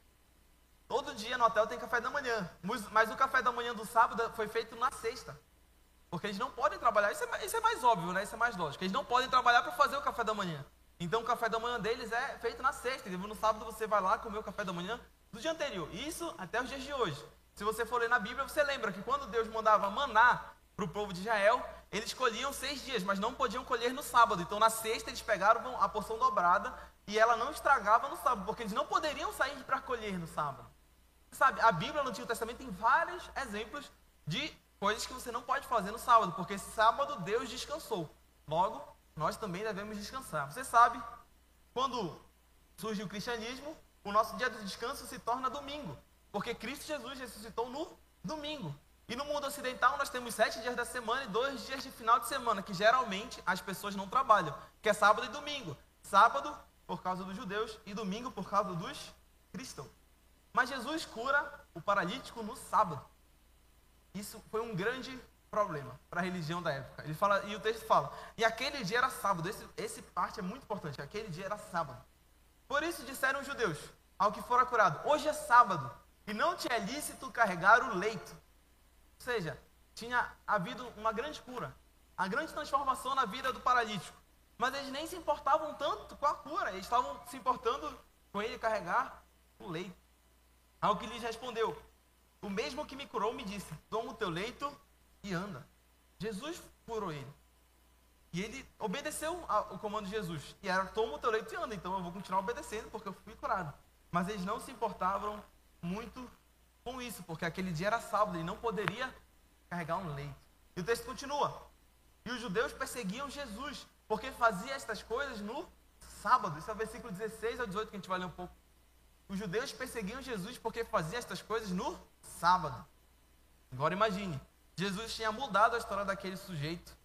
Todo dia no hotel tem café da manhã. Mas o café da manhã do sábado foi feito na sexta. Porque eles não podem trabalhar. Isso é, isso é mais óbvio, né? Isso é mais lógico. Eles não podem trabalhar para fazer o café da manhã. Então o café da manhã deles é feito na sexta. No sábado você vai lá comer o café da manhã do dia anterior. Isso até os dias de hoje. Se você for ler na Bíblia, você lembra que quando Deus mandava maná para o povo de Israel, eles colhiam seis dias, mas não podiam colher no sábado. Então na sexta eles pegaram a porção dobrada e ela não estragava no sábado, porque eles não poderiam sair para colher no sábado. Sabe, a Bíblia no Antigo Testamento tem vários exemplos de coisas que você não pode fazer no sábado, porque sábado Deus descansou. Logo, nós também devemos descansar. Você sabe, quando surge o cristianismo, o nosso dia de descanso se torna domingo, porque Cristo Jesus ressuscitou no domingo. E no mundo ocidental nós temos sete dias da semana e dois dias de final de semana, que geralmente as pessoas não trabalham, que é sábado e domingo. Sábado por causa dos judeus e domingo por causa dos cristãos. Mas Jesus cura o paralítico no sábado. Isso foi um grande problema para a religião da época. Ele fala, e o texto fala, e aquele dia era sábado. Esse, esse parte é muito importante. Aquele dia era sábado. Por isso disseram os judeus ao que fora curado: Hoje é sábado e não te é lícito carregar o leito. Ou seja, tinha havido uma grande cura, a grande transformação na vida do paralítico. Mas eles nem se importavam tanto com a cura, eles estavam se importando com ele carregar o leito. Ao que lhes respondeu: O mesmo que me curou me disse: Toma o teu leito e anda. Jesus curou ele. E ele obedeceu ao comando de Jesus. E era: Toma o teu leito e anda. Então eu vou continuar obedecendo porque eu fui curado. Mas eles não se importavam muito com isso, porque aquele dia era sábado e não poderia carregar um leito. E o texto continua. E os judeus perseguiam Jesus porque fazia estas coisas no sábado. Isso é o versículo 16 ao 18 que a gente vai ler um pouco. Os judeus perseguiam Jesus porque fazia estas coisas no sábado. Agora imagine, Jesus tinha mudado a história daquele sujeito,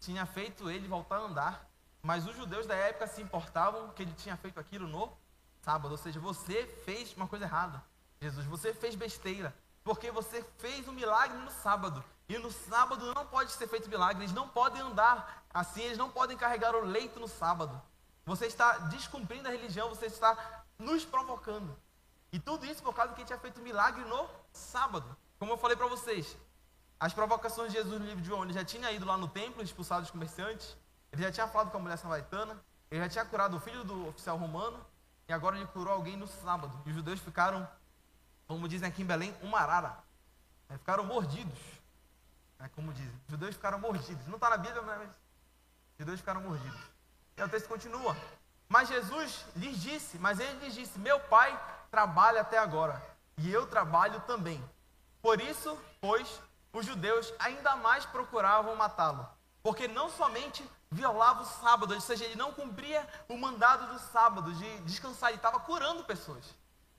tinha feito ele voltar a andar, mas os judeus da época se importavam que ele tinha feito aquilo no sábado. Ou seja, você fez uma coisa errada. Jesus, você fez besteira, porque você fez um milagre no sábado. E no sábado não pode ser feito milagre, eles não podem andar assim, eles não podem carregar o leito no sábado. Você está descumprindo a religião, você está nos provocando. E tudo isso por causa que a gente tinha feito milagre no sábado. Como eu falei para vocês, as provocações de Jesus no livro de João, ele já tinha ido lá no templo, expulsado os comerciantes, ele já tinha falado com a mulher samaritana, ele já tinha curado o filho do oficial romano, e agora ele curou alguém no sábado. E os judeus ficaram, como dizem aqui em Belém, uma arara. Ficaram mordidos. É como dizem. Os judeus ficaram mordidos. Não está na Bíblia, mas os judeus ficaram mordidos. E o texto continua. Mas Jesus lhes disse, mas ele lhes disse: Meu pai trabalha até agora, e eu trabalho também. Por isso, pois, os judeus ainda mais procuravam matá-lo, porque não somente violava o sábado, ou seja, ele não cumpria o mandado do sábado de descansar, ele estava curando pessoas.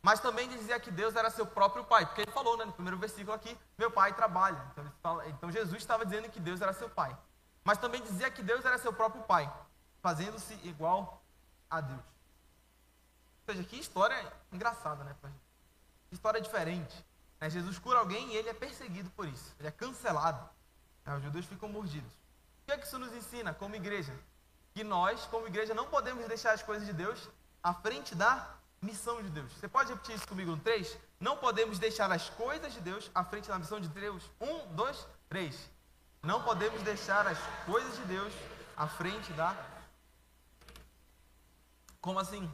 Mas também dizia que Deus era seu próprio pai, porque ele falou né, no primeiro versículo aqui: Meu pai trabalha. Então, fala, então Jesus estava dizendo que Deus era seu pai. Mas também dizia que Deus era seu próprio pai, fazendo-se igual a Deus. Ou seja, que história engraçada, né? Que história diferente. Né? Jesus cura alguém e ele é perseguido por isso. Ele é cancelado. Né? Os judeus ficam mordidos. O que é que isso nos ensina como igreja? Que nós, como igreja, não podemos deixar as coisas de Deus à frente da missão de Deus. Você pode repetir isso comigo no 3? Não podemos deixar as coisas de Deus à frente da missão de Deus. Um, dois, três. Não podemos deixar as coisas de Deus à frente da como assim?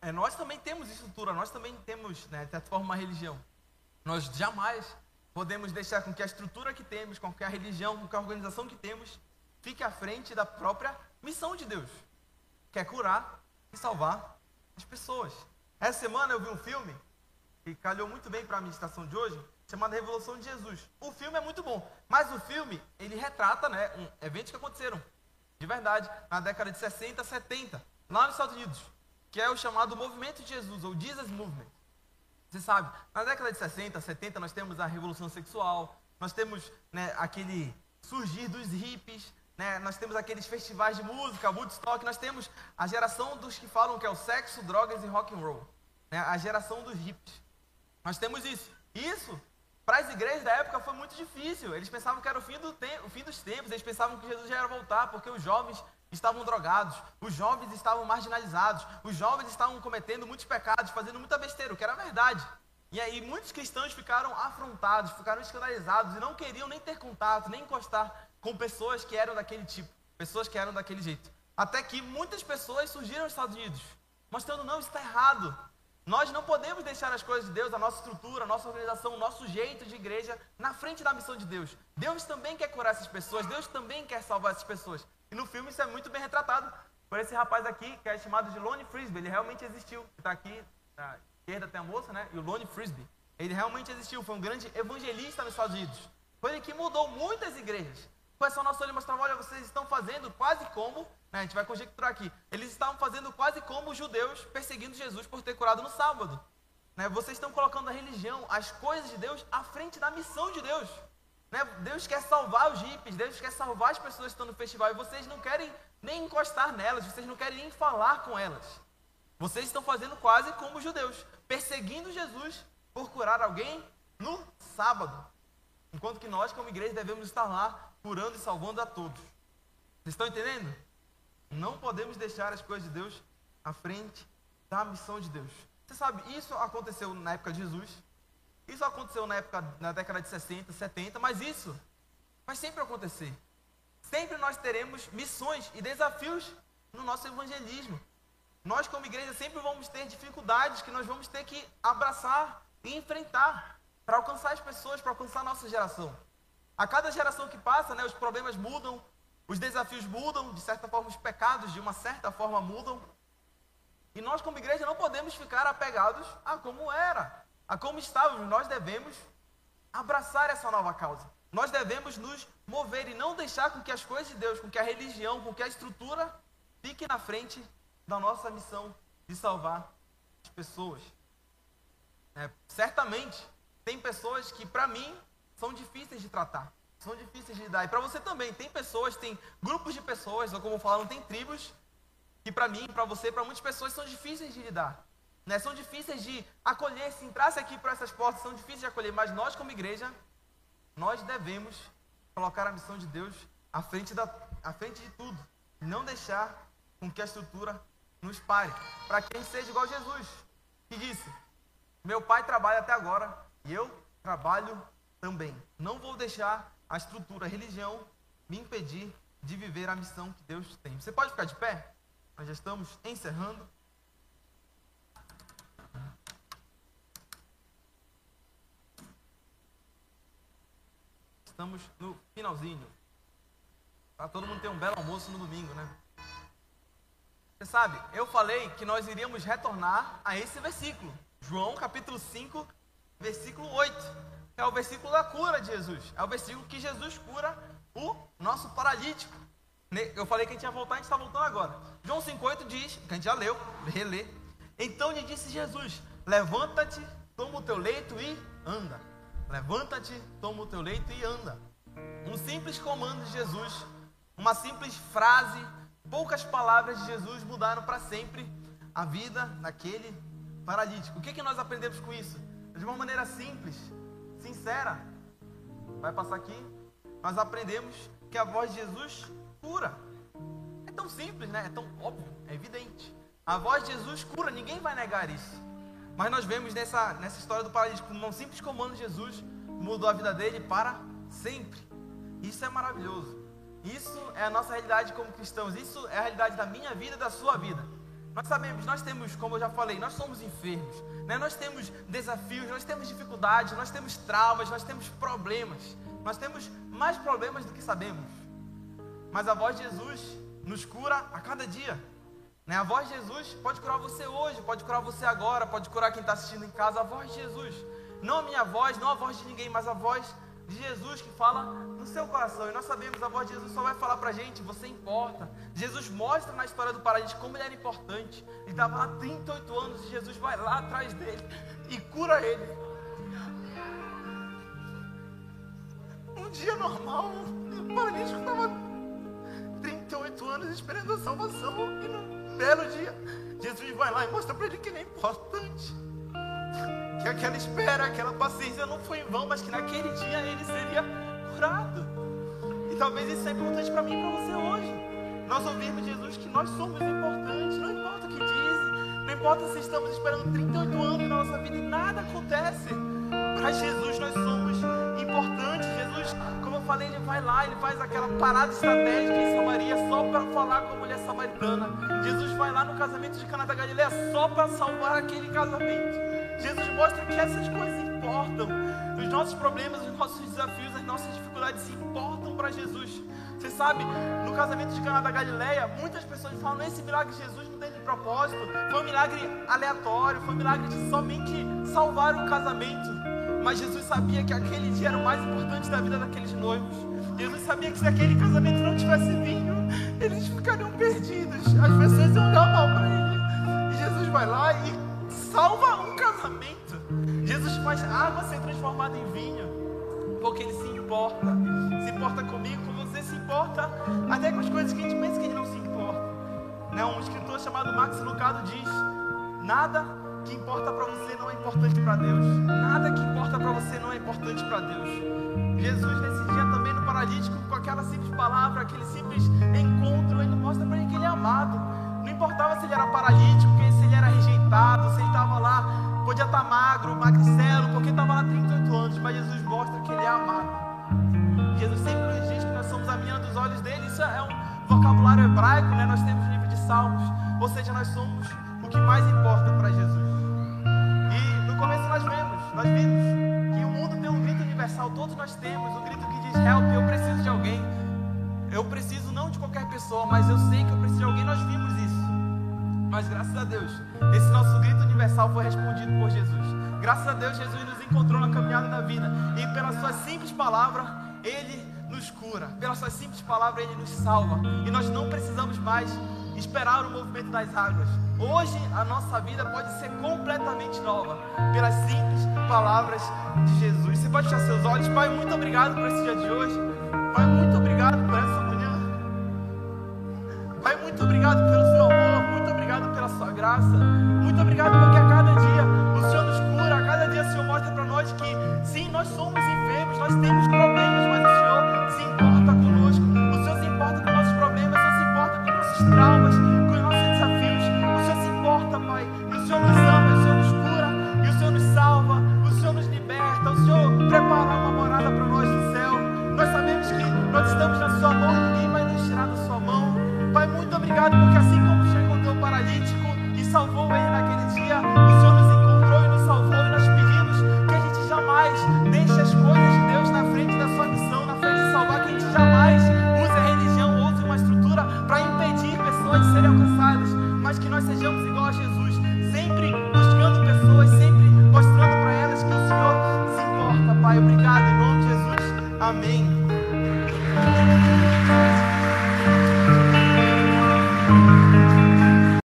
É, nós também temos estrutura, nós também temos, né, de certa forma, uma religião. Nós jamais podemos deixar com que a estrutura que temos, com que a religião, com que a organização que temos, fique à frente da própria missão de Deus, que é curar e salvar as pessoas. Essa semana eu vi um filme que calhou muito bem para a meditação de hoje, chamado Revolução de Jesus. O filme é muito bom, mas o filme ele retrata, né, um, eventos que aconteceram de verdade na década de 60, 70 lá nos Estados Unidos, que é o chamado Movimento de Jesus, ou Jesus Movement. Você sabe, na década de 60, 70, nós temos a revolução sexual, nós temos né, aquele surgir dos hippies, né, nós temos aqueles festivais de música, Woodstock, nós temos a geração dos que falam que é o sexo, drogas e rock and roll, né, a geração dos hippies. Nós temos isso. Isso, para as igrejas da época, foi muito difícil. Eles pensavam que era o fim, do o fim dos tempos, eles pensavam que Jesus já ia voltar, porque os jovens estavam drogados, os jovens estavam marginalizados, os jovens estavam cometendo muitos pecados, fazendo muita besteira, o que era verdade. E aí muitos cristãos ficaram afrontados, ficaram escandalizados e não queriam nem ter contato, nem encostar com pessoas que eram daquele tipo, pessoas que eram daquele jeito. Até que muitas pessoas surgiram nos Estados Unidos, mostrando não, isso está errado. Nós não podemos deixar as coisas de Deus, a nossa estrutura, a nossa organização, o nosso jeito de igreja na frente da missão de Deus. Deus também quer curar essas pessoas, Deus também quer salvar essas pessoas. E no filme isso é muito bem retratado por esse rapaz aqui, que é chamado de Lone Frisbee. Ele realmente existiu. Está aqui na esquerda tem a moça, né? E o Lone Frisbee. Ele realmente existiu, foi um grande evangelista nos Estados Unidos. Foi ele que mudou muitas igrejas. Com essa nossa olho mostrava, olha, vocês estão fazendo quase como, né, a gente vai conjecturar aqui, eles estavam fazendo quase como os judeus perseguindo Jesus por ter curado no sábado. Né? Vocês estão colocando a religião, as coisas de Deus, à frente da missão de Deus. Né? Deus quer salvar os hippies, Deus quer salvar as pessoas que estão no festival, e vocês não querem nem encostar nelas, vocês não querem nem falar com elas. Vocês estão fazendo quase como os judeus, perseguindo Jesus por curar alguém no sábado. Enquanto que nós, como igreja, devemos estar lá curando e salvando a todos. Vocês estão entendendo? Não podemos deixar as coisas de Deus à frente da missão de Deus. Você sabe, isso aconteceu na época de Jesus, isso aconteceu na época, na década de 60, 70, mas isso vai sempre acontecer. Sempre nós teremos missões e desafios no nosso evangelismo. Nós, como igreja, sempre vamos ter dificuldades que nós vamos ter que abraçar e enfrentar para alcançar as pessoas, para alcançar a nossa geração. A cada geração que passa, né, os problemas mudam, os desafios mudam, de certa forma, os pecados, de uma certa forma, mudam. E nós, como igreja, não podemos ficar apegados a como era, a como estávamos. Nós devemos abraçar essa nova causa. Nós devemos nos mover e não deixar com que as coisas de Deus, com que a religião, com que a estrutura fique na frente da nossa missão de salvar as pessoas. É, certamente, tem pessoas que, para mim, são difíceis de tratar, são difíceis de lidar. E para você também, tem pessoas, tem grupos de pessoas, ou como falam, tem tribos, que para mim, para você, para muitas pessoas são difíceis de lidar. Né? São difíceis de acolher, se entrasse aqui por essas portas, são difíceis de acolher, mas nós, como igreja, nós devemos colocar a missão de Deus à frente, da, à frente de tudo. Não deixar com que a estrutura nos pare. Para que a gente seja igual Jesus, que disse: Meu pai trabalha até agora e eu trabalho também. Não vou deixar a estrutura, a religião, me impedir de viver a missão que Deus tem. Você pode ficar de pé? Nós já estamos encerrando. Estamos no finalzinho. Para todo mundo ter um belo almoço no domingo, né? Você sabe, eu falei que nós iríamos retornar a esse versículo. João capítulo 5, versículo 8. É o versículo da cura de Jesus. É o versículo que Jesus cura o nosso paralítico. Eu falei que a gente ia voltar, a gente está voltando agora. João 5,8 diz, que a gente já leu, relê. Então lhe disse Jesus: Levanta-te, toma o teu leito e anda. Levanta-te, toma o teu leito e anda. Um simples comando de Jesus, uma simples frase, poucas palavras de Jesus mudaram para sempre a vida daquele paralítico. O que, que nós aprendemos com isso? De uma maneira simples, sincera. Vai passar aqui. Nós aprendemos que a voz de Jesus cura. É tão simples, né? É tão óbvio, é evidente. A voz de Jesus cura, ninguém vai negar isso. Mas nós vemos nessa, nessa história do paralítico, um simples comando de Jesus mudou a vida dele para sempre. Isso é maravilhoso. Isso é a nossa realidade como cristãos. Isso é a realidade da minha vida e da sua vida. Nós sabemos, nós temos, como eu já falei, nós somos enfermos. Né? Nós temos desafios, nós temos dificuldades, nós temos traumas, nós temos problemas. Nós temos mais problemas do que sabemos. Mas a voz de Jesus nos cura a cada dia. Né? A voz de Jesus pode curar você hoje, pode curar você agora, pode curar quem está assistindo em casa. A voz de Jesus. Não a minha voz, não a voz de ninguém, mas a voz de Jesus que fala no seu coração. E nós sabemos, a voz de Jesus só vai falar para a gente, você importa. Jesus mostra na história do paralítico como ele era importante. Ele estava lá 38 anos e Jesus vai lá atrás dele e cura ele. Um dia normal, o paralítico estava 38 anos esperando a salvação e não belo dia, Jesus vai lá e mostra para ele que ele é importante. Que aquela espera, aquela paciência não foi em vão, mas que naquele dia ele seria curado. E talvez isso seja importante para mim e para você hoje. nós ouvirmos Jesus que nós somos importantes, não importa o que dizem, não importa se estamos esperando 38 anos na nossa vida e nada acontece. Para Jesus nós somos importantes. Jesus, como eu falei, ele vai lá, ele faz aquela parada estratégica em Samaria só para falar com a mulher samaritana. Jesus vai lá no casamento de Cana da Galileia só para salvar aquele casamento. Jesus mostra que essas coisas importam. Os nossos problemas, os nossos desafios, as nossas dificuldades importam para Jesus. Você sabe, no casamento de Cana da Galileia, muitas pessoas falam: esse milagre de Jesus não tem de propósito. Foi um milagre aleatório, foi um milagre de somente salvar o casamento. Mas Jesus sabia que aquele dia era o mais importante da vida daqueles noivos. Jesus sabia que se aquele casamento não tivesse vinho, eles ficariam perdidos. As pessoas iam olhar mal para ele. E Jesus vai lá e salva um casamento. Jesus faz água ser transformada em vinho, porque ele se importa. Se importa comigo, com você, se importa até com as coisas que a gente pensa que ele não se importa. Né? Um escritor chamado Max Lucado diz: Nada que importa para você não é importante para Deus. Nada que importa para você não é importante para Deus. Jesus, nesse dia também no paralítico, com aquela simples palavra, aquele simples encontro, ele mostra para ele que ele é amado. Não importava se ele era paralítico, se ele era rejeitado, se ele estava lá, podia estar tá magro, magricelo, porque estava lá 38 anos, mas Jesus mostra que ele é amado. Jesus sempre nos diz que nós somos a menina dos olhos dele, isso é um vocabulário hebraico, né? Nós temos livro de salmos, ou seja, nós somos o que mais importa para Jesus. E no começo nós vemos, nós vimos que o mundo tem um grito universal, todos nós temos um grito que diz help, eu preciso de alguém. Eu preciso não de qualquer pessoa, mas eu sei que eu preciso de alguém, nós vimos. Mas graças a Deus, esse nosso grito universal foi respondido por Jesus. Graças a Deus, Jesus nos encontrou na caminhada da vida. E pela sua simples palavra, Ele nos cura. Pela sua simples palavra, Ele nos salva. E nós não precisamos mais esperar o movimento das águas. Hoje a nossa vida pode ser completamente nova pelas simples palavras de Jesus. Você pode fechar seus olhos, Pai. Muito obrigado por esse dia de hoje. Pai, muito obrigado por essa